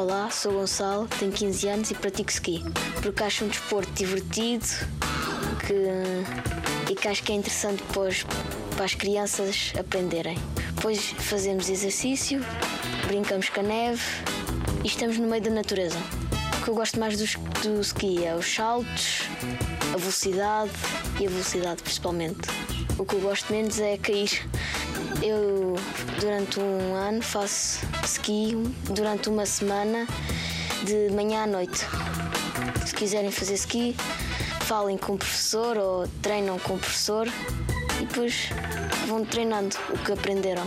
Olá, sou Gonçalo, tenho 15 anos e pratico ski. Porque acho um desporto divertido que, e que acho que é interessante depois para as crianças aprenderem. Depois fazemos exercício, brincamos com a neve e estamos no meio da natureza. O que eu gosto mais do, do ski é os saltos, a velocidade e a velocidade principalmente. O que eu gosto menos é cair. Eu, durante um ano, faço ski durante uma semana, de manhã à noite. Se quiserem fazer ski, falem com o professor ou treinam com o professor e depois vão treinando o que aprenderam.